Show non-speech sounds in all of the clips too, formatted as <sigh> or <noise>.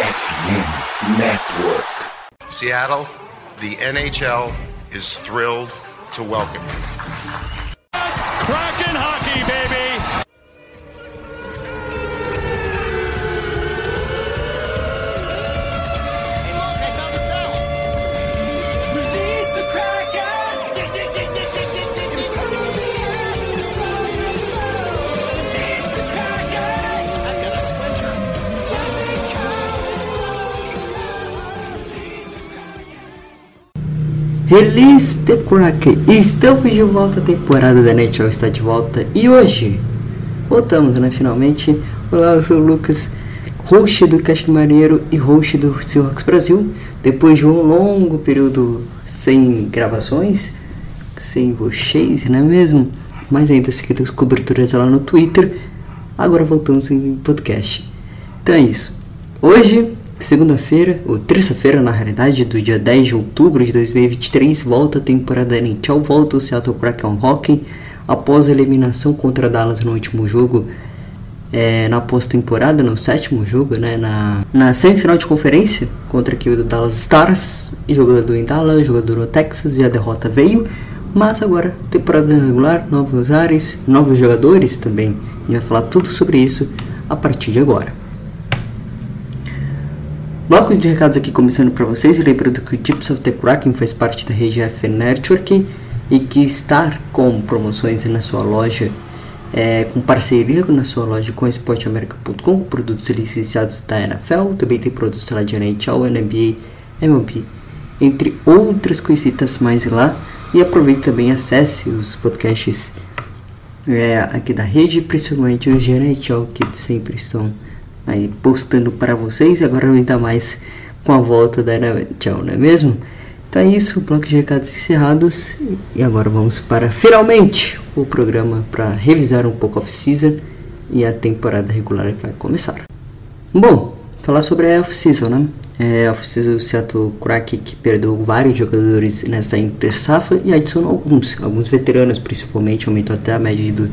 FM Network. Seattle, the NHL is thrilled to welcome you. It's Kraken Release the Kraken! Estamos de volta, a temporada da NHL está de volta e hoje voltamos, né? Finalmente. Olá, eu sou o Lucas, host do Cast Marinheiro e host do Seahawks Brasil. Depois de um longo período sem gravações, sem vocês, não é mesmo? Mas ainda seguindo as coberturas lá no Twitter, agora voltamos em podcast. Então é isso. Hoje, segunda-feira, ou terça-feira na realidade, do dia 10 de outubro de 2023, volta a temporada NHL, volta o Seattle Kraken Hockey após a eliminação contra Dallas no último jogo, é, na pós-temporada, no sétimo jogo, né, na, na semifinal de conferência contra a equipe do Dallas Stars, jogador em Dallas, jogador no Texas e a derrota veio. Mas agora, temporada regular, novos ares, novos jogadores também. A gente vai falar tudo sobre isso a partir de agora. Bloco de recados aqui começando para vocês. Lembrando que o Tips of the Kraken faz parte da RGF Network e que está com promoções na sua loja, é, com parceria na sua loja com esporteamerica.com, produtos licenciados da NFL. Também tem produtos lá de NHL, NBA, MLB, entre outras coisitas mais lá. E aproveite também acesse os podcasts é, aqui da rede, principalmente os de NHL que sempre estão aí postando para vocês. Agora ainda mais com a volta da NHL, não é mesmo? Então é isso, bloco de recados encerrados. E agora vamos para finalmente o programa para revisar um pouco off-season e a temporada regular vai começar. Bom, falar sobre a off-season, né? É, off-season do Seattle Kraken que perdeu vários jogadores nessa entre-safra e adicionou alguns, alguns veteranos principalmente, aumentou até a média do,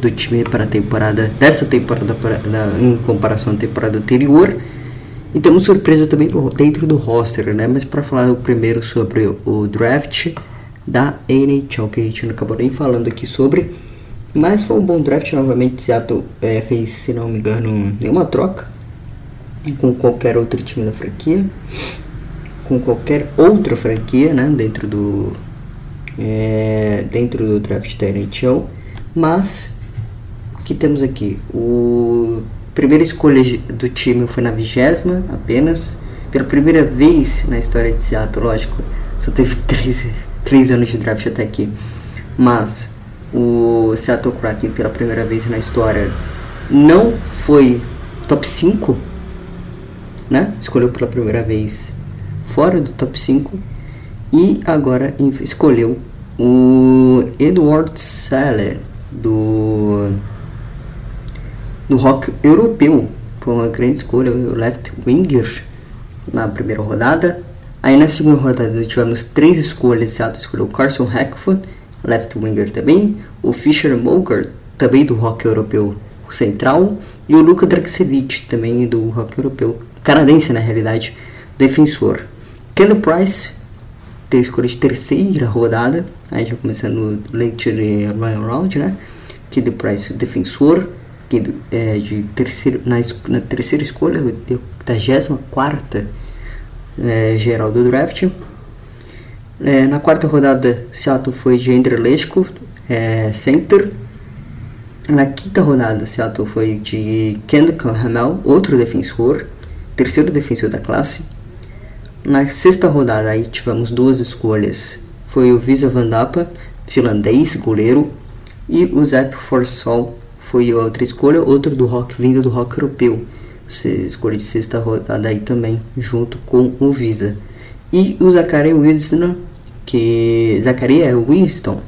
do time para a temporada, dessa temporada para, da, em comparação à temporada anterior. E temos surpresa também dentro do roster, né? Mas para falar primeiro sobre o draft da NHL, que a gente não acabou nem falando aqui sobre. Mas foi um bom draft, novamente Seattle é, fez, se não me engano, nenhuma troca com qualquer outro time da franquia, com qualquer outra franquia, né? Dentro do, é, dentro do draft da NHL. Mas, o que temos aqui? O primeira escolha do time foi na vigésima apenas. Pela primeira vez na história de Seattle, lógico, só teve <laughs> três, três anos de draft até aqui. Mas o Seattle Kraken, pela primeira vez na história, não foi top 5, né? Escolheu pela primeira vez fora do top 5 e agora escolheu o Edward Seller do no rock europeu. Foi uma grande escolha, o left winger na primeira rodada. Aí na segunda rodada tivemos três escolhas. Seattle escolheu Carson Hackford, left winger também. O Fischer Mogart, também do rock europeu central. E o Luka Draksevich, também do rock europeu, canadense na realidade, defensor. Kendall Price, tem escolha de terceira rodada. Aí já começando o late Royal Round, né? Kendall Price, defensor é, de terceiro, na, na terceira escolha, 84 é, geral do draft. É, na quarta rodada, Seattle foi de Andrew Leschko, é, center. Na quinta rodada, Seattle foi de Kendall Hamel, outro defensor, terceiro defensor da classe. Na sexta rodada, aí tivemos duas escolhas. Foi o Visa Vandapa, finlandês, goleiro, e o Zep Forsol, foi outra escolha, outro do rock vindo do rock europeu. Escolha de sexta rodada aí também, junto com o Visa. E o Zachary Winston, que Zachary é Winston,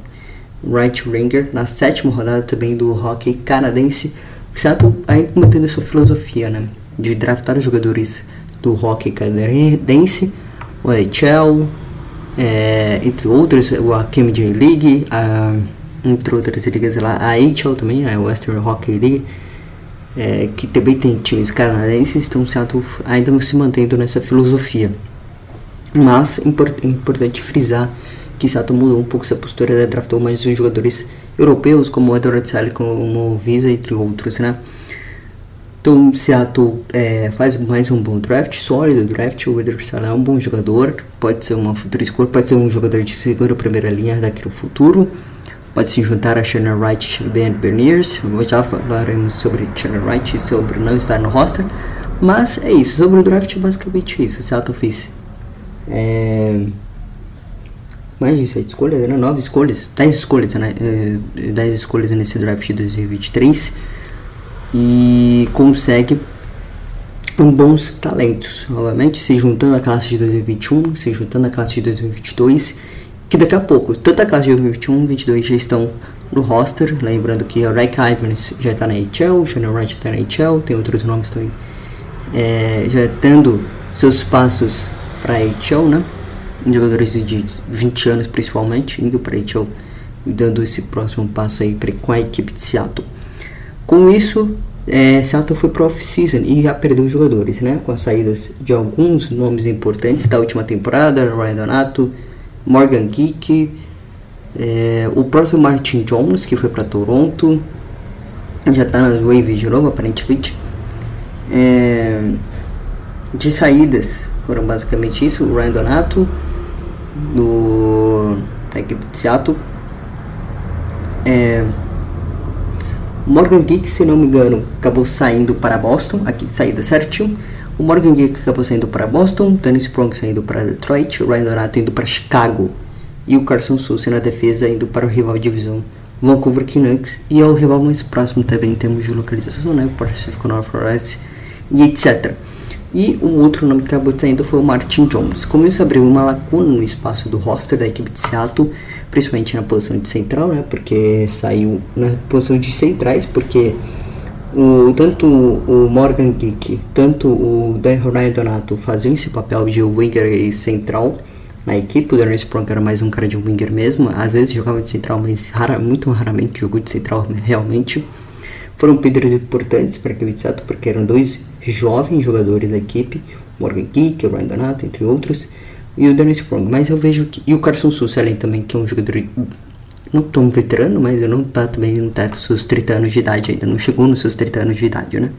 right winger, na sétima rodada também do hockey canadense. O Seattle ainda mantendo a sua filosofia, né, de draftar jogadores do hockey canadense, o NHL, é, entre outros, a KMJ League, a entre outras ligas lá, a HL também, a Western Hockey League, é, que também tem times canadenses, então Seattle ainda se mantendo nessa filosofia. Mas é import, importante frisar que Seattle mudou um pouco essa postura, né? draftou mais jogadores europeus, como o Edward Sally, como o Visa, entre outros, né? Então, Seattle é, faz mais um bom draft, sólido draft. O Sally é um bom jogador, pode ser uma futura escolha, pode ser um jogador de segunda primeira linha daqui no futuro. Pode se juntar a Shannon Wright e Ben Berniers. Já falaremos sobre Shannon Wright e sobre não estar no roster. Mas é isso, sobre o draft é basicamente isso. Seattle fez é, mais de 7 escolhas, né? 9 escolhas, 10 escolhas, né? 10 é, escolhas nesse draft de 2023 e consegue um bons talentos, novamente se juntando à classe de 2021, se juntando à classe de 2022, que daqui a pouco, tanto a classe de 2021 e 2022 já estão no roster, lembrando que o Rick Ivans já está na HL, o Shannon Wright está na HL, tem outros nomes também, é, já dando seus passos para a HL, né? jogadores de 20 anos principalmente, indo para a HL dando esse próximo passo aí pra, com a equipe de Seattle. Com isso, é, Seattle foi pro off-season e já perdeu jogadores, né? Com as saídas de alguns nomes importantes da última temporada, Ryan Donato, Morgan Geek, é, o próprio Martin Jones, que foi para Toronto, já está nas waves de novo, aparentemente. É, de saídas, foram basicamente isso, o Ryan Donato, do, da equipe de Seattle. É, Morgan Geek, se não me engano, acabou saindo para Boston, aqui saída certinho. O Morgan Geek acabou saindo para Boston, Danny Sprong saindo para Detroit, o Ryan Donato indo para Chicago e o Carson Souza na defesa indo para o rival divisão Vancouver Canucks e é o rival mais próximo também em termos de localização, né, o Pacific Northwest e etc. E um outro nome que acabou saindo foi o Martin Jones. Como isso abriu uma lacuna no espaço do roster da equipe de Seattle, principalmente na posição de central, né? Porque saiu na posição de centrais, porque o, tanto o Morgan Geek, tanto o Dan Ryan Donato faziam esse papel de winger central na equipe. O Darren Sprong era mais um cara de winger mesmo. Às vezes jogava de central, mas rara, muito raramente jogou de central realmente. Foram pedras importantes para equipe de Seattle, porque eram dois jovens jogadores da equipe, Morgan Geek, Ryan Donato, entre outros, e o Danny Sprong. Mas eu vejo que. E o Carson Susselen também, que é um jogador não tão veterano, mas eu não tá também não tá seus 30 anos de idade ainda, não chegou nos seus 30 anos de idade, né?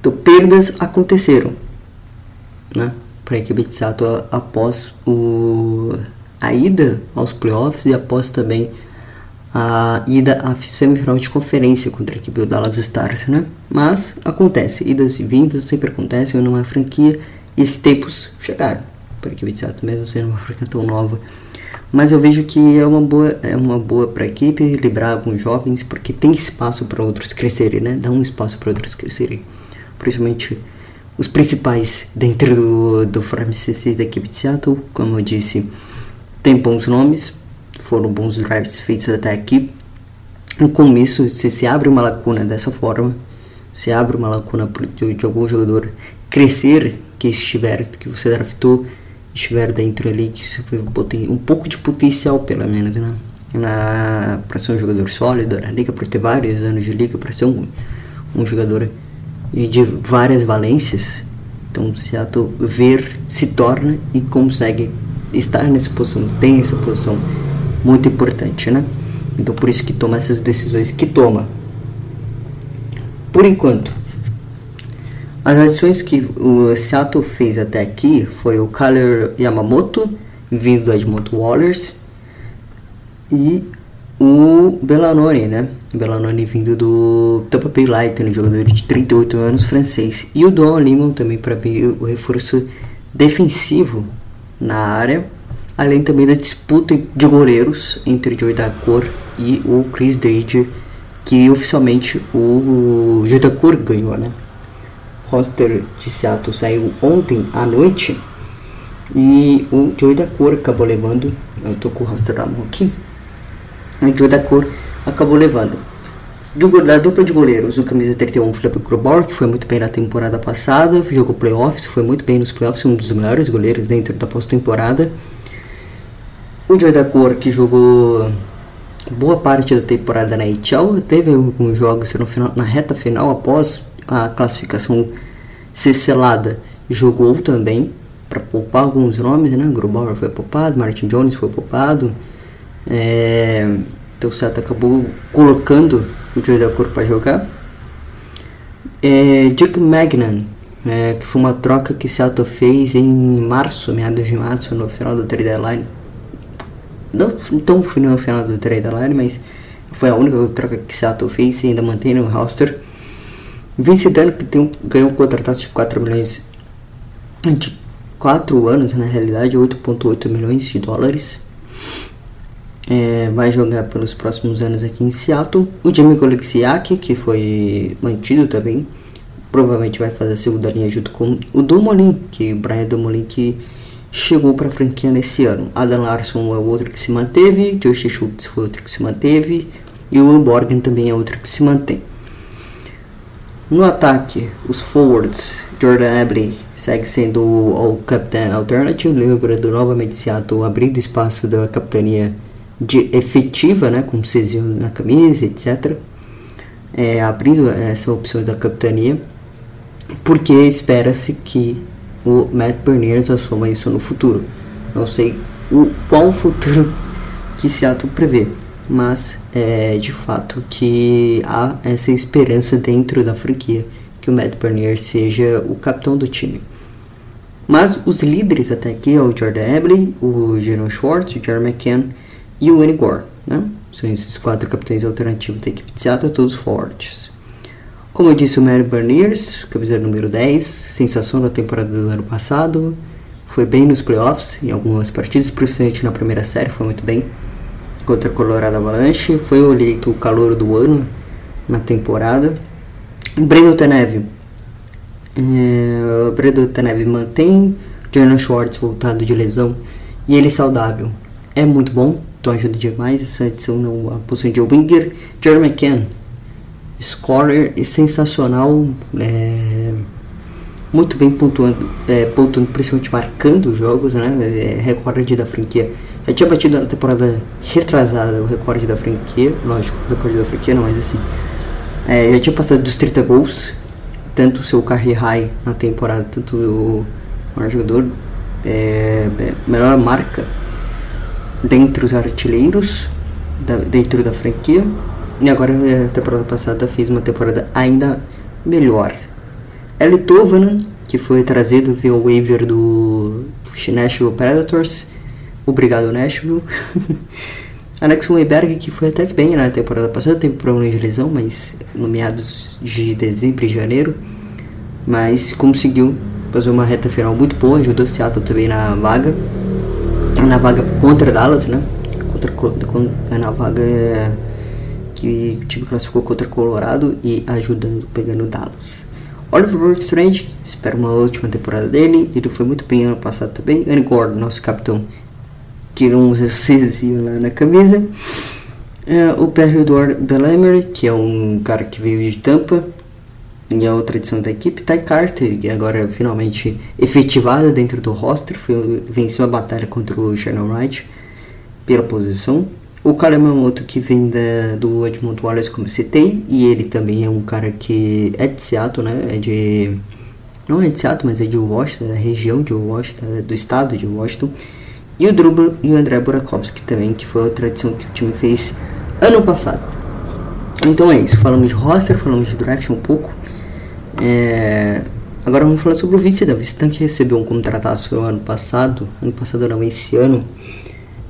Então, perdas aconteceram, né? Para a equipe de Sato após o, a ida aos playoffs e após também a ida à semifinal de conferência contra a equipe do Dallas Stars, né? Mas acontece, idas e vindas sempre acontecem numa franquia e esses tempos chegaram para a equipe de Seattle, mesmo sendo uma franquia tão nova. Mas eu vejo que é uma boa, é uma boa para a equipe liberar alguns jovens, porque tem espaço para outros crescerem, né? Dá um espaço para outros crescerem, principalmente os principais dentro do, do frame da equipe de Seattle, como eu disse, tem bons nomes, foram bons drafts feitos até aqui. E com isso, se se abre uma lacuna dessa forma, se abre uma lacuna de, de algum jogador crescer que estiver, que você draftou, estiver dentro ali, que um pouco de potencial pelo menos, né? Na, para ser um jogador sólido na liga, para ter vários anos de liga, para ser um, um jogador de várias valências. Então, Seattle ver se torna e consegue estar nessa posição, tem essa posição muito importante, né? Então por isso que toma essas decisões que toma. Por enquanto, as adições que o Seattle fez até aqui foi o Kyler Yamamoto, vindo do Edmonton Wallers, e o Bellanone, né? Bellanone vindo do Tampa Bay Lightning, jogador de 38 anos francês. E o Don Limon também para vir o reforço defensivo na área além também da disputa de goleiros entre o Joey Dacor e o Chris Drake, que oficialmente o Joey Dacor ganhou, né? Roster de Seattle saiu ontem à noite e o Joey Dacor acabou levando, eu tô com o roster da mão aqui, o Joey Dacor acabou levando da dupla de goleiros, o camisa 31, Felipe Grobauer, que foi muito bem na temporada passada, jogou playoffs, foi muito bem nos playoffs, um dos melhores goleiros dentro da pós-temporada. O Joy da Cor, que jogou boa parte da temporada na HL, teve alguns jogos no final, na reta final, após a classificação ser selada, jogou também para poupar alguns nomes, né? Grubauer foi poupado, Martin Jones foi poupado. É, então o acabou colocando o Joey da Cor para jogar. É, Dick Magnan, é, que foi uma troca que Seattle fez em março, meados de março, no final do trade deadline. Não tão no final do trade deadline, mas foi a única troca que Seattle fez e ainda mantém no roster. Vince Dunn, que tem ganhou um contrato de 4 milhões de 4 anos, na realidade, 8,8 milhões de dólares. É, vai jogar pelos próximos anos aqui em Seattle. O Jamie Colexiak, que foi mantido também, provavelmente vai fazer a segunda linha junto com o Domolin, que o Brian Domolin que chegou para a franquia nesse ano. Adam Larson é outro que se manteve, Josh Schultz foi outro que se manteve e o Borgen também é outro que se mantém. No ataque, os forwards, Jordan Abley segue sendo o, capitão alternativo, lembrando novamente Seattle abrindo espaço da capitania de efetiva, né, com Cezinho na camisa, etc. É, abrindo essa opção da capitania, porque espera-se que o Matt Berniers assuma isso no futuro. Não sei o qual futuro <laughs> que Seattle prevê, mas é de fato que há essa esperança dentro da franquia que o Matt Bernier seja o capitão do time. Mas os líderes até aqui é o Jordan Abley, o Jaron Schwartz, o Jeremy McCann e o Annie Gore. Né? São esses quatro capitães alternativos da equipe de Seattle, todos fortes. Como eu disse, o Mary Berniers, camisa número 10, sensação da temporada do ano passado, foi bem nos playoffs, em algumas partidas, principalmente na primeira série, foi muito bem contra a Colorado Avalanche, foi eleito o calor do ano na temporada. Breno Teneve. É, Breno Teneve mantém Jordan Schwartz voltado de lesão e ele saudável. É muito bom, então ajuda demais essa edição na posição de Winger. Jeremy McCann, scorer e sensacional, é, muito bem pontuando, é, pontuando, principalmente marcando os jogos, né? É, recorde da franquia. Já tinha batido na temporada retrasada o recorde da franquia, lógico, o recorde da franquia não, mas assim, é, já tinha passado dos 30 gols, tanto o seu career high na temporada, tanto o maior jogador, é, é, melhor marca dentre os artilheiros da, dentro da franquia. E agora, é, a temporada passada, fez uma temporada ainda melhor. Eli Tovanen, que foi trazido via waiver do Nashville Predators. Obrigado, Nashville. <laughs> Alex Weinberg, que foi até que bem na temporada passada, teve problema de lesão, mas no meados de dezembro e janeiro, mas conseguiu fazer uma reta final muito boa, ajudou Seattle também na vaga, na vaga contra Dallas, né? Contra, contra na vaga que o time classificou contra Colorado e ajudando, pegando Dallas. Oliver Strange, espero uma última temporada dele, ele foi muito bem ano passado também. Andy Gordon, nosso capitão, não usa Cezinho lá na camisa. Uh, o Perry Edward Bellemery, que é um cara que veio de Tampa e é outra edição da equipe. Ty Carter, que agora é finalmente efetivada dentro do roster, foi, venceu a batalha contra o Shannon Wright pela posição. O cara Yamamoto, que vem da, do Edmond Wallace, como citei, e ele também é um cara que é de Seattle, né? É de. Não é de Seattle, mas é de Washington, da região de Washington, do estado de Washington. E o Drubro e o André Burakovsky também, que foi outra adição que o time fez ano passado. Então é isso, falamos de roster, falamos de draft um pouco. É... Agora vamos falar sobre o Vice O Vice que recebeu um contrataço no ano passado, ano passado não, esse ano.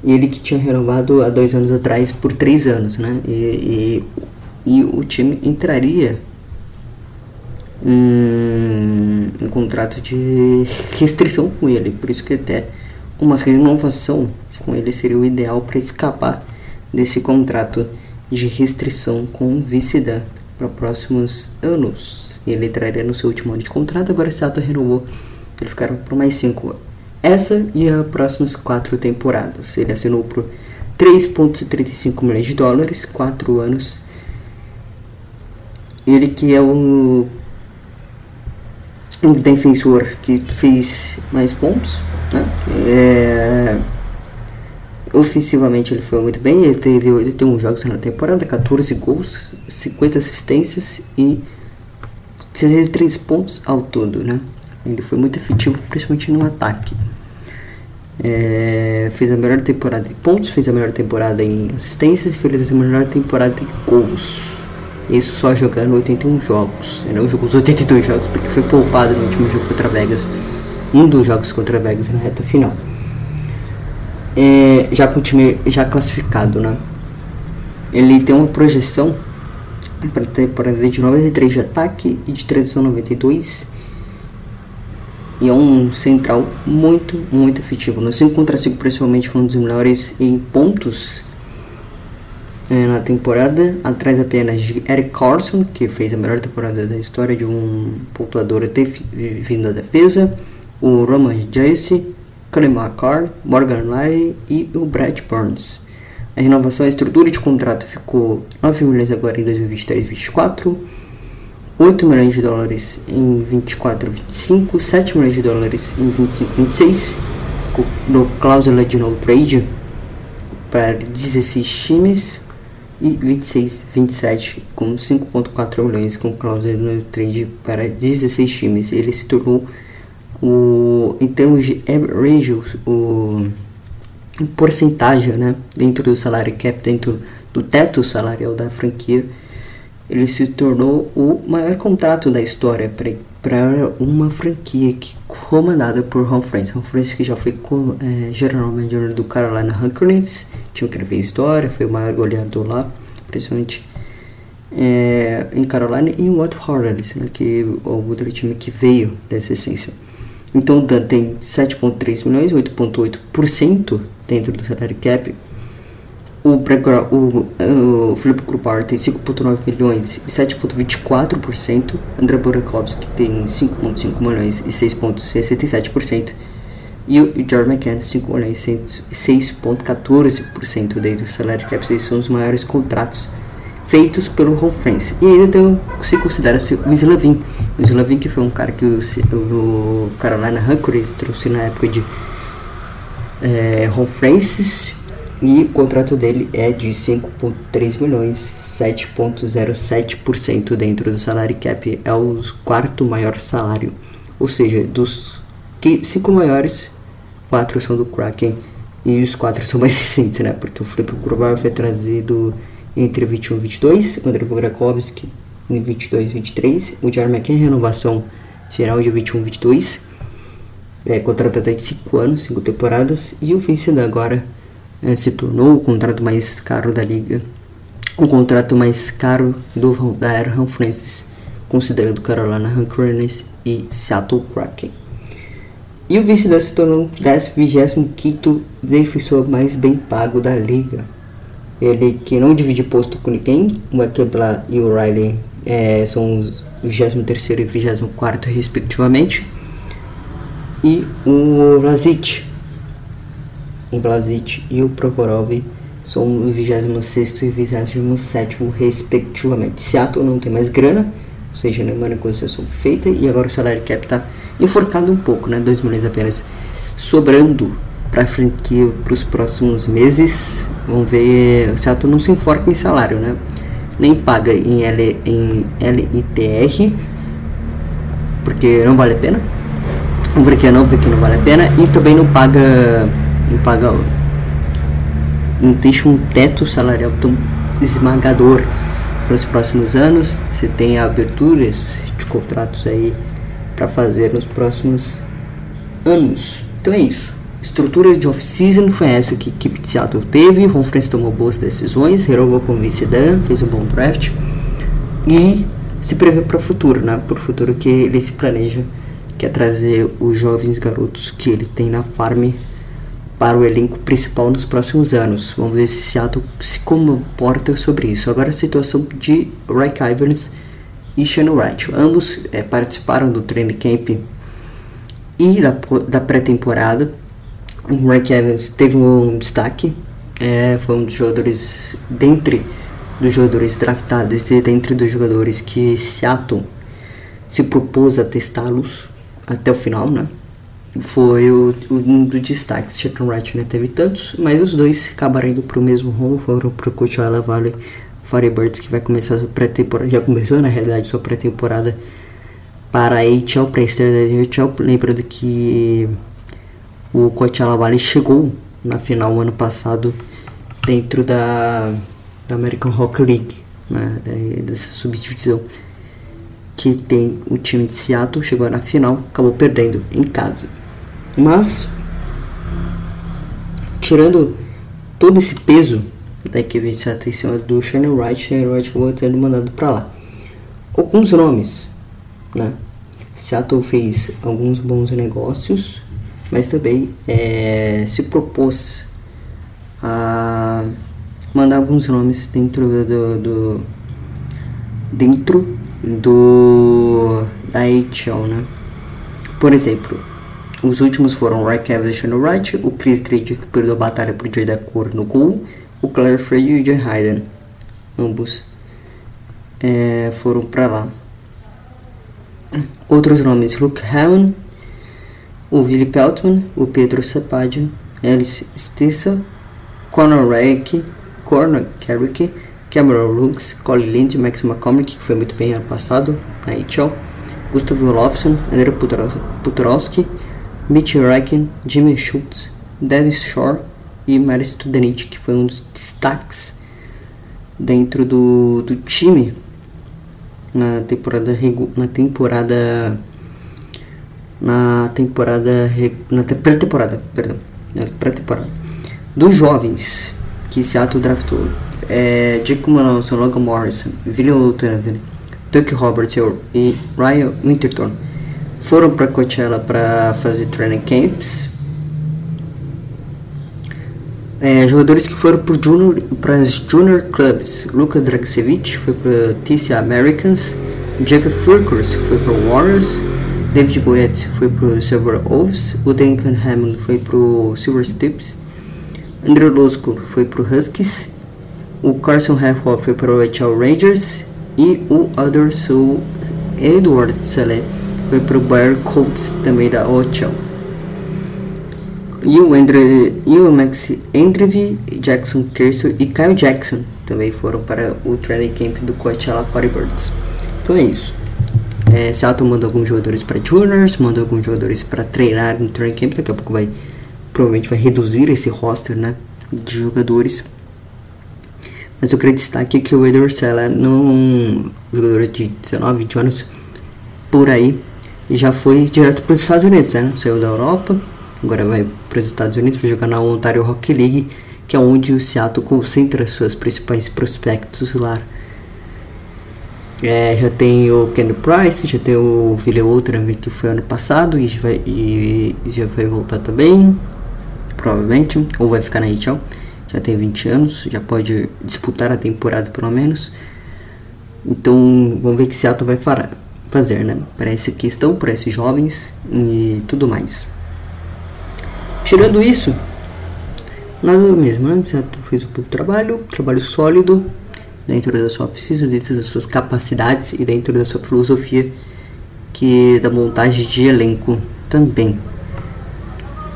E ele que tinha renovado há dois anos atrás por três anos, né? E, e, e o time entraria um, um contrato de <laughs> restrição com ele, por isso que até uma renovação com ele seria o ideal para escapar desse contrato de restrição com o Vice-Dan para próximos anos. Ele entraria no seu último ano de contrato, agora Seattle renovou, ele ficará por mais 5 anos. Essa e as próximas 4 temporadas. Ele assinou por 3,35 milhões de dólares, 4 anos. Ele que é o um defensor que fez mais pontos, né? É, ofensivamente ele foi muito bem, ele teve 81 jogos na temporada, 14 gols, 50 assistências e 63 pontos ao todo, né? Ele foi muito efetivo, principalmente no ataque. É, fez a melhor temporada de pontos, fez a melhor temporada em assistências e fez a melhor temporada de gols. Isso só jogando 81 jogos. Ele não jogou os 82 jogos porque foi poupado no último jogo contra Vegas. Um dos jogos contra Vegas na reta final. É, já com o time já classificado, né? Ele tem uma projeção para temporada de 93 de ataque e de 392 e é um central muito, muito efetivo. No 5 contra 5, principalmente, foi um dos melhores em pontos é, na temporada, atrás apenas de Eric Carson, que fez a melhor temporada da história de um pontuador vindo da defesa, o Roman Colin McCarr, Morgan Riley e o Brad Burns. A renovação, a estrutura de contrato ficou 9 milhões agora em 2023 2024 8 milhões de dólares em 24 25, 7 milhões de dólares em 25 26, no cláusula de no trade para 16 times e 26 27 com 5.4 milhões com cláusula de no trade para 16 times. Ele se tornou o em termos de average o porcentagem, né, dentro do salário cap, dentro do teto salarial da franquia ele se tornou o maior contrato da história para uma franquia que comandada por Ron Francis. Ron Francis que já foi com, é, general manager do Carolina Hurricanes, time que ele fez história, foi o maior goleador lá, principalmente é, em Carolina e em Watford né, que é o outro time que veio dessa essência. Então o Dan tem 7.3 milhões, 8.8% dentro do salário cap, o, o, o Felipe Krupar tem 5,9 milhões e 7,24%. André Burakovsky tem 5,5 milhões e 6,67%. E o George McCann 5 milhões e 6,14% dentro do salário cap. Esses são os maiores contratos feitos pelo Ron France. E ainda tem, se considera o Slavin. O Slavin que foi um cara que o, o Carolina Hurricanes trouxe na época de é, Ron Francis e o contrato dele é de 5,3 milhões, 7,07% dentro do salário cap, é o quarto maior salário. Ou seja, dos cinco maiores, quatro são do Kraken e os quatro são mais <laughs> recentes, né? Porque o Felipe Grubauer foi trazido entre 21 e 22, o André Bograkovski em 22 e 23, o Jeremy McKen renovação geral de 21 e 22, é, contrato até de 5 anos, 5 temporadas, e o Vincent agora é, se tornou o contrato mais caro da liga, o contrato mais caro do, da era Francis, considerando Carolina Hurricanes e Seattle Kraken. E o vice se tornou o 25 defensor mais bem pago da liga. Ele que não divide posto com ninguém, o Ekebla e o Riley é, são os 23 e 24 respectivamente. E o Lazic o Blasic e o Provorov são os 26 e 27 respectivamente. Seattle não tem mais grana, ou seja, nenhuma negociação feita, e agora o salário cap está enforcado um pouco, né? 2 milhões apenas sobrando para a franquia para os próximos meses. Vamos ver, o Seattle não se enforca em salário, né? Nem paga em, L, em LITR, porque não vale a pena. Porque não, porque não vale a pena, e também não paga não paga não deixa um teto salarial tão esmagador para os próximos anos. Você tem aberturas de contratos aí para fazer nos próximos anos. Então é isso. Estrutura de off-season foi essa que a equipe de Seattle teve. Ron Francis tomou boas decisões, renovou com o Vince Dan, fez um bom draft e se prevê para o futuro, né? Para o futuro que ele se planeja, que é trazer os jovens garotos que ele tem na farm para o elenco principal nos próximos anos. Vamos ver se Seattle se comporta sobre isso. Agora a situação de Rick Ivers e Shane Wright. Ambos é, participaram do training camp e da, da pré-temporada. O Rick Evans teve um destaque, é, foi um dos jogadores, dentre dos jogadores draftados e dentre dos jogadores que Seattle se propôs a testá-los até o final, né? foi o, o, um dos destaques. Chapman Wright não teve tantos, mas os dois acabaram indo para o mesmo rumo, foram para o Coachella Valley Firebirds, que vai começar sua pré-temporada, já começou na realidade sua pré-temporada para a HL, para a estreia da HL. Lembrando que o Coachella Valley chegou na final ano passado dentro da, da American Hockey League, né, dessa subdivisão que tem o time de Seattle, chegou na final, acabou perdendo em casa. Mas, tirando todo esse peso da equipe de Seattle em cima do Shane Wright, Shane Wright acabou sendo mandado para lá. Alguns nomes, né? Seattle fez alguns bons negócios, mas também é, se propôs a mandar alguns nomes dentro do, do dentro do da HL, né? Por exemplo, os últimos foram Ray Cavendish no right, o Chris Drake que perdeu a batalha pro Jay da Cor no gol, o Claire Frey e o Jay Hayden, ambos é, foram para lá. Outros nomes: Luke Hammond, o Willie Peltman, o Pedro Sapadia, Alice Stissa, Conor Reck, Conor Carrick, Cameron Rooks, Colin Lind, Max McCormick, que foi muito bem ano passado na HL, Gustav Olofsson, André Putrowski, Mitch Reichen, Jimmy Schultz, Davis Shore e Mary Studenich, que foi um dos destaques dentro do, do time na temporada na temporada na temporada na pré-temporada, perdão, na pré-temporada dos jovens que Seattle draftou é, Jake Manelson, Logan Morrison, William Turner, Duke Roberts e Ryan Winterton foram para Coachella para fazer training camps. É, jogadores que foram para as Junior Clubs, Lucas Dragsevich foi para TC Americans, Jacob Furkers foi para Warriors, David Goetz foi para o Silver Wolves, o Duncan Hammond foi para o Silver Stips, Andrew Losco foi para o Huskies o Carson Halfwell foi para o HL Rangers e o Anderson Edward Saleh foi para o Bayer Colts, também da OHL. E o, Andre, e o Max Andrevi, Jackson Kershaw e Kyle Jackson também foram para o training camp do Coachella Firebirds. Então é isso. É, Seattle mandou alguns jogadores para juniors, mandou alguns jogadores para treinar no training camp. Daqui a pouco vai, provavelmente vai reduzir esse roster né, de jogadores mas eu queria destacar que o Edward Sella, um jogador de 19, 20 anos, por aí, já foi direto para os Estados Unidos, né? Saiu da Europa, agora vai para os Estados Unidos, vai jogar na Ontario Hockey League, que é onde o Seattle concentra seus principais prospectos lá. É, já tem o Ken Price, já tem o Ville Outra que foi ano passado e, vai, e já vai voltar também, provavelmente, ou vai ficar na NHL já tem 20 anos, já pode disputar a temporada pelo menos. Então vamos ver o que Seattle vai fazer, né? Para essa questão, para esses jovens e tudo mais. Tirando isso, nada mesmo, né? Seattle fez um pouco de trabalho, trabalho sólido dentro da sua oficina, dentro das suas capacidades e dentro da sua filosofia que da montagem de elenco também.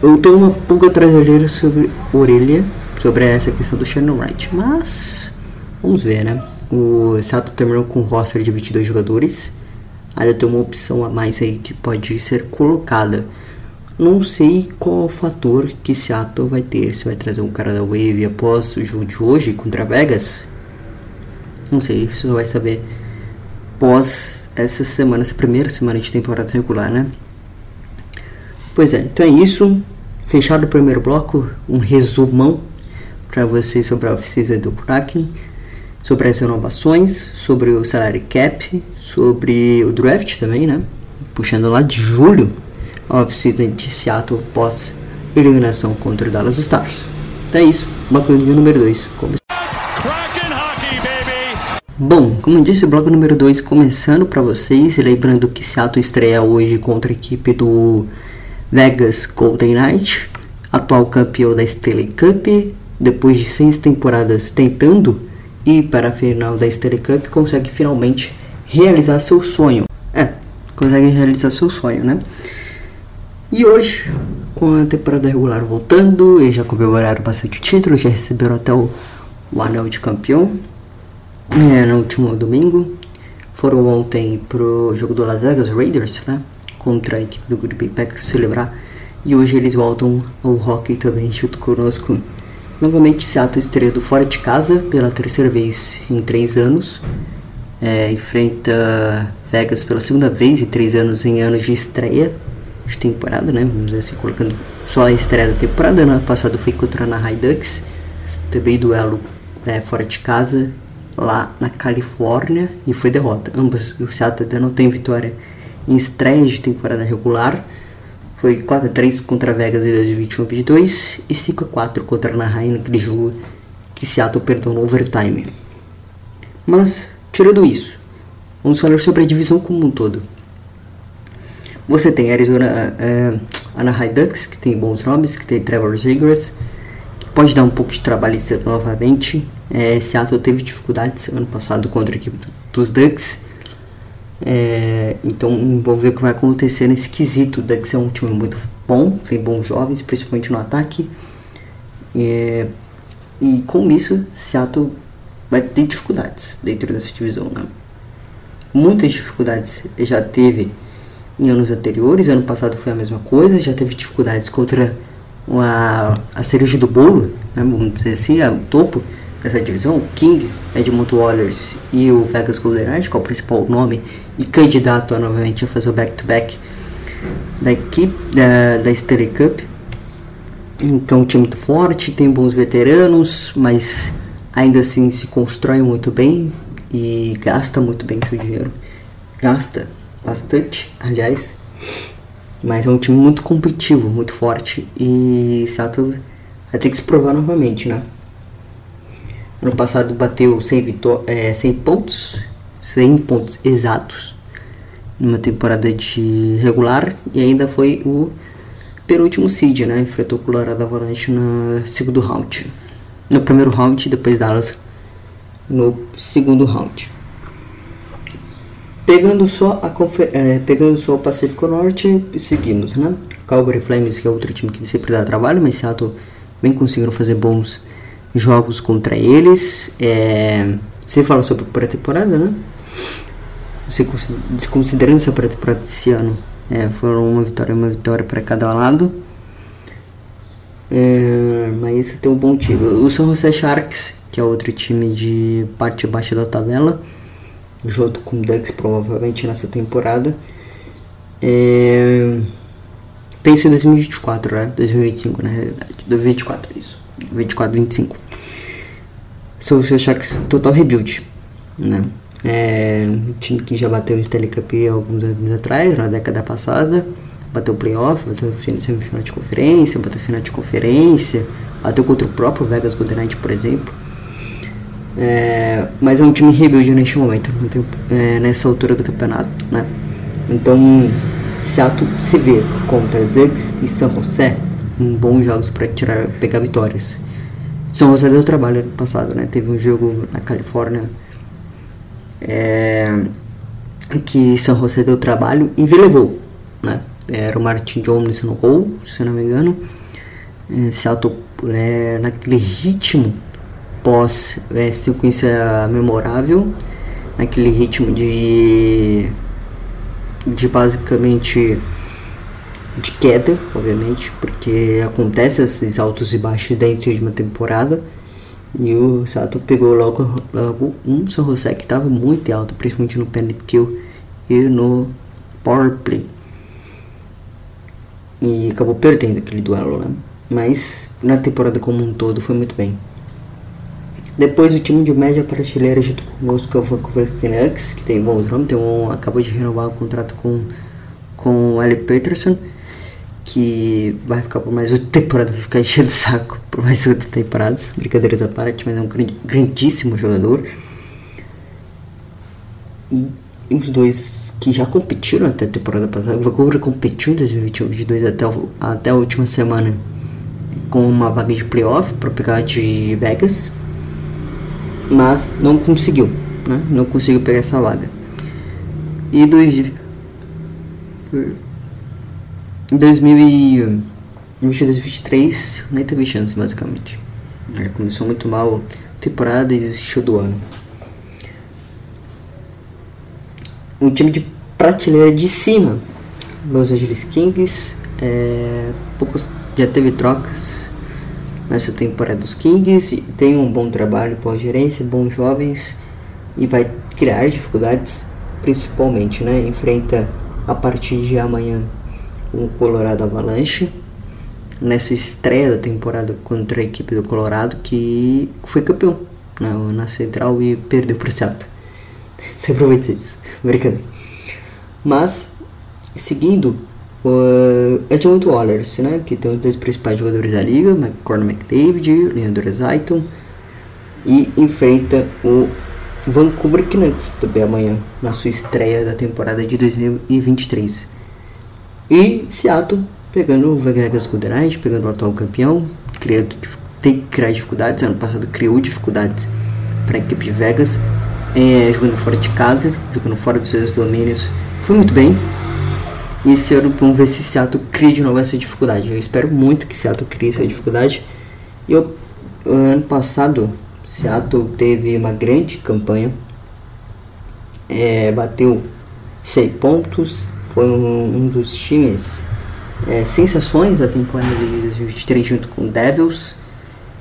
Eu tenho uma pulga traseira sobre orelha sobre essa questão do Shannon Wright. Mas vamos ver, né? O Seattle terminou com um roster de 22 jogadores. Ainda tem uma opção a mais aí que pode ser colocada. Não sei qual o fator que Seattle vai ter. Se vai trazer um cara da Wave após o jogo de hoje contra Vegas. Não sei, você vai saber pós essa semana, essa primeira semana de temporada regular, né? Pois é, então é isso. Fechado o primeiro bloco, um resumão para vocês sobre a oficina do Kraken, sobre as renovações, sobre o salary cap, sobre o draft também, né? Puxando lá de julho a oficina de Seattle pós eliminação contra o Dallas Stars. Então é isso, bloco número 2. Bom, como disse, o bloco número 2 começando para vocês, lembrando que Seattle estreia hoje contra a equipe do Vegas Golden Knight, atual campeão da Stanley Cup, depois de seis temporadas tentando ir para a final da Stanley Cup, consegue finalmente realizar seu sonho. É, consegue realizar seu sonho, né? E hoje, com a temporada regular voltando, eles já comemoraram bastante o título, já receberam até o, o anel de campeão é, no último domingo. Foram ontem pro jogo do Las Vegas Raiders, né? Contra a equipe do Green Bay Packers celebrar. E hoje eles voltam ao hockey também junto conosco. Novamente Seattle estreando fora de casa pela terceira vez em três anos. É, enfrenta Vegas pela segunda vez em três anos em anos de estreia de temporada, né? Vamos dizer assim, colocando só a estreia da temporada. Ano passado foi contra a Ducks, também duelo é, fora de casa lá na Califórnia e foi derrota. Ambos o Seattle ainda não tem vitória em estreia de temporada regular. Foi 4 a 3 contra Vegas em 2021-22 e 5 a 4 contra Anaheim naquele jogo que Seattle perdeu no overtime. Mas, tirando isso, vamos falar sobre a divisão como um todo. Você tem Arizona uh, Anaheim Ducks, que tem bons nomes, que tem Trevor Zegras, pode dar um pouco de trabalho novamente. É, teve dificuldades ano passado contra a equipe dos Ducks. É, então vamos ver o que vai acontecer nesse quesito. O Ducks é um time muito bom, tem bons jovens, principalmente no ataque. É, e com isso, Seattle vai ter dificuldades dentro dessa divisão. Né? Muitas dificuldades já teve em anos anteriores. Ano passado foi a mesma coisa, já teve dificuldades contra uma, a cereja do bolo, né, vamos dizer assim, o topo dessa divisão, o Kings, Edmonton Oilers e o Vegas Golden Knights, que é o principal nome e candidato a novamente a fazer o back-to-back -back da equipe da, da Stanley Cup. Então, um time muito forte, tem bons veteranos, mas ainda assim se constrói muito bem e gasta muito bem seu dinheiro. Gasta bastante, aliás. Mas é um time muito competitivo, muito forte. E Seattle vai ter que se provar novamente, né? Ano passado bateu 100, é, 100 pontos, 100 pontos exatos numa temporada de regular e ainda foi o penúltimo seed, né? Enfrentou o Colorado Avalanche no segundo round. No primeiro round, depois Dallas no segundo round. Pegando só, a é, pegando só o Pacífico Norte, seguimos, né? Calgary Flames, que é outro time que sempre dá trabalho, mas Seattle vem conseguindo fazer bons jogos contra eles. É, você fala sobre pré-temporada, né? Você desconsiderando essa pré-temporada desse ano, é, foram uma vitória uma vitória para cada lado. É, mas esse tem um bom time. O San Jose Sharks, que é outro time de parte baixa da tabela junto com o Ducks provavelmente nessa temporada. É... Penso em 2024, né? 2025 na realidade. 2024, isso. 24, 25. São os Sharks total rebuild, né? É um time que já bateu o Stanley Cup alguns anos atrás, na década passada. Bateu playoff, bateu semifinal de conferência, bateu final de conferência, bateu contra o próprio Vegas Golden Knight, por exemplo. É, mas é um time rebuild neste momento, é, nessa altura do campeonato, né? Então, Seattle se vê contra Ducks e San José em bons jogos para tirar, pegar vitórias. São José deu trabalho ano passado, né? Teve um jogo na Califórnia é, que São José deu trabalho e levou, né? Era o Martin Jones no gol, se não me engano. É, Seattle é, naquele ritmo pós é, sequência memorável, naquele ritmo de de basicamente de queda, obviamente, porque acontece esses altos e baixos dentro de uma temporada. E o Sato pegou logo, logo um San Jose que estava muito alto, principalmente no penalty kill e no power play. E acabou perdendo aquele duelo, né? Mas na temporada como um todo foi muito bem. Depois o time de média prateleira junto conosco é o Vancouver Canucks, que tem bom nome, tem um, acabou de renovar o contrato com, com o Eli Peterson, que vai ficar por mais outra temporada, vai ficar enchendo o saco por mais outra temporada, brincadeiras à parte, mas é um grandíssimo jogador. E, os dois que já competiram até a temporada passada, o Vancouver competiu em 2021 até, até a última semana com uma vaga de playoff para pegar de Vegas, mas não conseguiu, né? Não conseguiu pegar essa vaga. E dois em 2022-2023 nem teve chance, basicamente. Começou muito mal a temporada e desistiu do ano. Um time de prateleira de cima, Los Angeles Kings, é, poucos, já teve trocas nessa temporada dos Kings, tem um bom trabalho, boa gerência, bons jovens e vai criar dificuldades, principalmente, né? Enfrenta a partir de amanhã o Colorado Avalanche nessa estreia da temporada contra a equipe do Colorado que foi campeão na, na Central e perdeu por Seattle. Você aproveita isso, brincadeira. Mas, seguindo, uh, Edmund Wallace, né, que tem os dois principais jogadores da liga, Conor McDavid, Leandro Zayton, e enfrenta o Vancouver Canucks também amanhã, na sua estreia da temporada de 2023. E Seattle pegando o Vegas Golden Knights, pegando o atual campeão, criando, tem que criar dificuldades. Ano passado criou dificuldades para a equipe de Vegas, é, jogando fora de casa, jogando fora dos seus domínios. Foi muito bem. E esse ano vamos ver se Seattle cria de novo essa dificuldade. Eu espero muito que Seattle crie essa dificuldade. E eu, ano passado Seattle teve uma grande campanha, é, bateu 100 pontos, foi um, um dos times é, sensações da temporada de 2023 junto com Devils,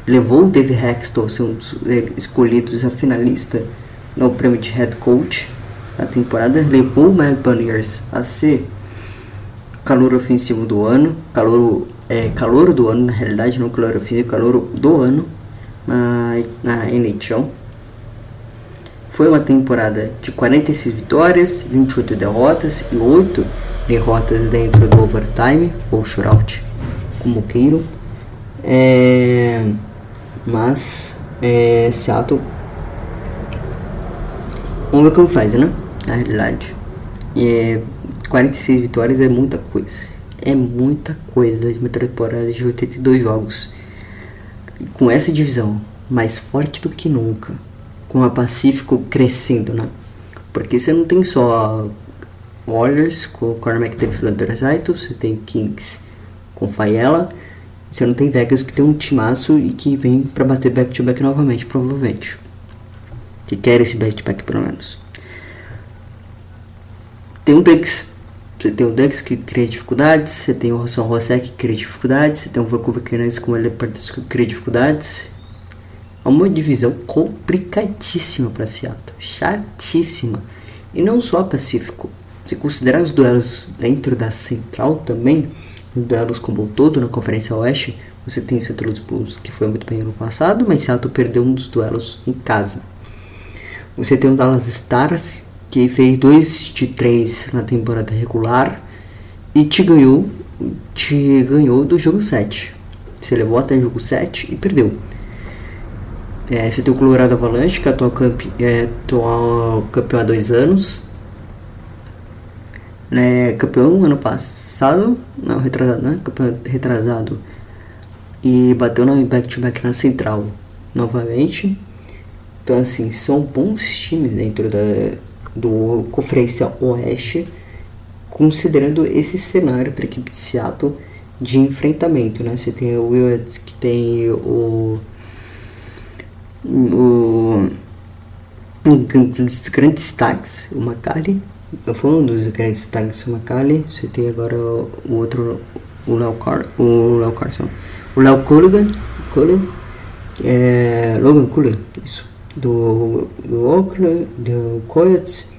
levou o Dave Hextall a ser um dos é, escolhidos a finalista no prêmio de head coach na temporada, levou o Mad Bunniers a ser calor ofensivo do ano, calor, é, calor do ano na realidade, não calor ofensivo, calor do ano na, na NHL. Foi uma temporada de 46 vitórias, 28 derrotas e 8 derrotas dentro do overtime ou shootout, como queiram. É, mas é, Seattle vamos ver como faz, né? Na realidade. É, 46 vitórias é muita coisa. É muita coisa das temporadas de 82 jogos com essa divisão mais forte do que nunca, com a Pacífico crescendo, né? Porque você não tem só Warriors com o Conor McDavid e você tem Kings com Faiela, você não tem Vegas que tem um timaço e que vem para bater back-to-back -back novamente, provavelmente. Que quer esse back-to-back -back, pelo menos. Tem um Ducks você tem o Ducks que cria dificuldades, você tem o São José que cria dificuldades, você tem o Vancouver Canucks como ele que cria dificuldades. É uma divisão complicadíssima para Seattle, chatíssima. E não só Pacífico. Se considerar os duelos dentro da Central também, os duelos como um todo na Conferência Oeste, você tem. Louis Blues que foi muito bem ano passado, mas Seattle perdeu um dos duelos em casa. Você tem o Dallas Stars que fez 2 de 3 na temporada regular e te ganhou, te ganhou do jogo 7. Você levou até o jogo 7 e perdeu. É, você tem o Colorado Avalanche, que é atual, campe, é, atual campeão há dois anos. É, campeão ano passado, não, retrasado, né? Campeão retrasado. E bateu no back-to-back -back na central novamente. Então, assim, são bons times dentro da, do Conferência Oeste, considerando esse cenário para a equipe de Seattle de enfrentamento, né? Você tem o Williams que tem o, o um dos grandes destaques, o Macali. Eu fui um dos grandes destaques, o Macali. Você tem agora o, outro, o Léo Car, o Léo Carson, o Léo Culligan, Culligan, é, Logan Culligan, isso do, do Oakland, do Coyotes.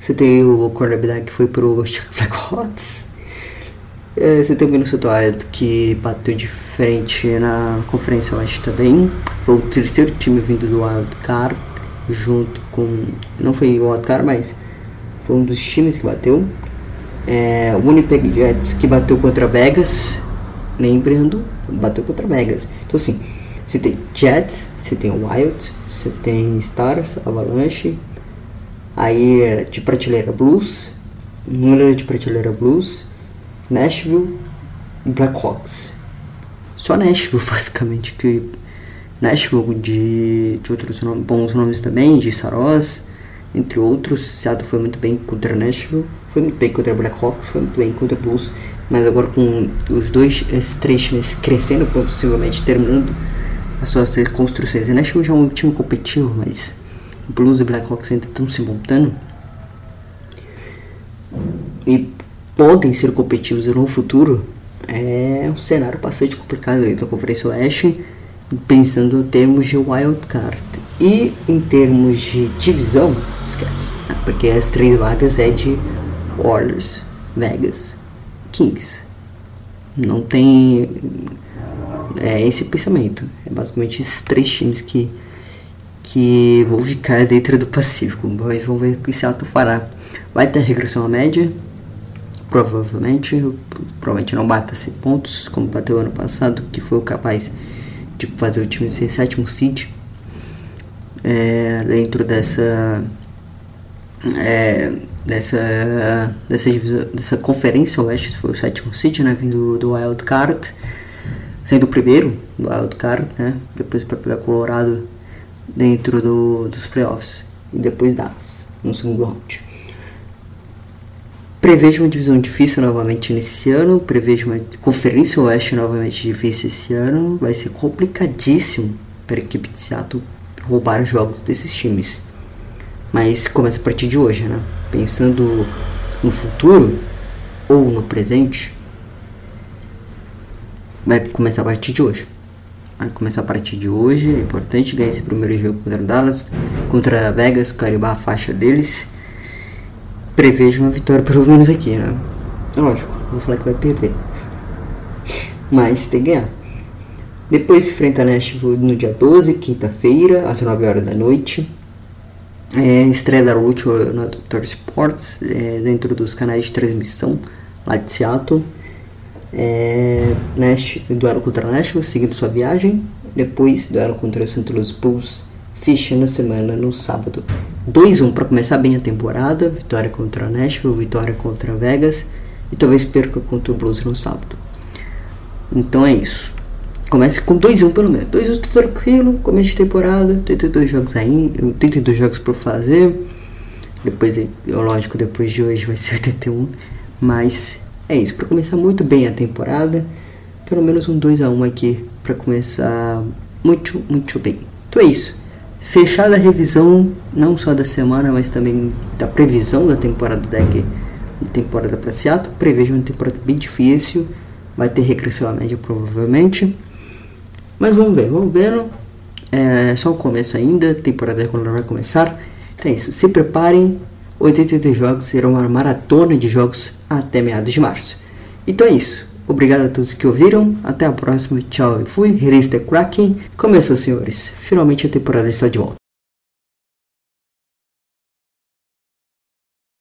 Você tem o cornerback que foi pro <laughs> Blackhawks. É, você tem o Minnesota Wild que bateu de frente na Conferência Oeste também. Foi o terceiro time vindo do Wild Card, junto com. Não foi o Wild Card, mas foi um dos times que bateu. É, o Winnipeg Jets que bateu contra Vegas. Lembrando, bateu contra Vegas. Então, assim, você tem Jets, você tem Wild, você tem Stars, Avalanche, aí é de prateleira Blues, número de prateleira Blues, Nashville e Blackhawks. Só Nashville, <laughs> basicamente, que Nashville de, de outros nomes, bons nomes também, de Saros, entre outros. Seattle foi muito bem contra Nashville, foi muito bem contra Blackhawks, foi muito bem contra Blues, Mas agora com os dois, esses três times crescendo, possivelmente terminando as suas reconstruções. O Nashville já é um time competitivo, mas Blues e Blackhawks ainda estão se montando. E podem ser competitivos no futuro. É um cenário bastante complicado aí da Conferência Oeste, pensando em termos de wild card. E em termos de divisão, esquece. Porque as três vagas é de Oilers, Vegas, Kings. Não tem é esse pensamento. É basicamente esses três times que que vão ficar dentro do Pacífico. Vamos ver o que Seattle fará. Vai ter regressão à média, provavelmente. Provavelmente não bata 100 pontos, como bateu ano passado, que foi capaz de fazer o time ser sétimo seed. É, dentro dessa é, dessa dessa dessa conferência oeste foi o sétimo seed, né, vindo do Wild Card, sendo o primeiro do Wild Card, né, depois para pegar Colorado dentro do, dos playoffs e depois Dallas no segundo round. Prevejo uma divisão difícil novamente nesse ano, prevejo uma conferência oeste novamente difícil esse ano, vai ser complicadíssimo para a equipe de Seattle roubar jogos desses times. Mas começa a partir de hoje, né? Pensando no futuro ou no presente, vai começar a partir de hoje. Vai começar a partir de hoje. É importante ganhar esse primeiro jogo contra Dallas, contra Vegas, carimbar a faixa deles. Prevejo uma vitória pelo menos aqui, né? Lógico, vou falar que vai perder. Mas tem que ganhar. Depois enfrenta a Nashville no dia 12, quinta-feira, às 9 horas da noite. É, estreia da Root na Doctor Sports, é, dentro dos canais de transmissão lá de Seattle é, Nash, duelo contra Nashville, seguindo sua viagem. Depois, duelo contra o St. Louis Bulls, Fish na semana, no sábado. 2-1 para começar bem a temporada. Vitória contra Nashville, vitória contra Vegas. E talvez perca contra o Blues no sábado. Então é isso. Comece com 2-1 pelo menos. 2-1 tá tranquilo, começo de temporada. 32 jogos aí, 32 jogos para fazer. Depois, lógico, depois de hoje vai ser <laughs> 81. Mas é isso, para começar muito bem a temporada, pelo menos um 2 a 1 aqui para começar muito, muito bem. Então é isso. Fechada a revisão não só da semana, mas também da previsão da temporada daqui, temporada para Seattle. Prevejo uma temporada bem difícil, vai ter regressão à média provavelmente. Mas vamos ver, vamos vendo. É só o começo ainda, a temporada ela vai começar. Então é isso, se preparem, 83 jogos serão uma maratona de jogos até meados de março. Então é isso. Obrigado a todos que ouviram. Até a próxima. Tchau e fui. Release the Kraken. Começou, senhores. Finalmente a temporada está de volta.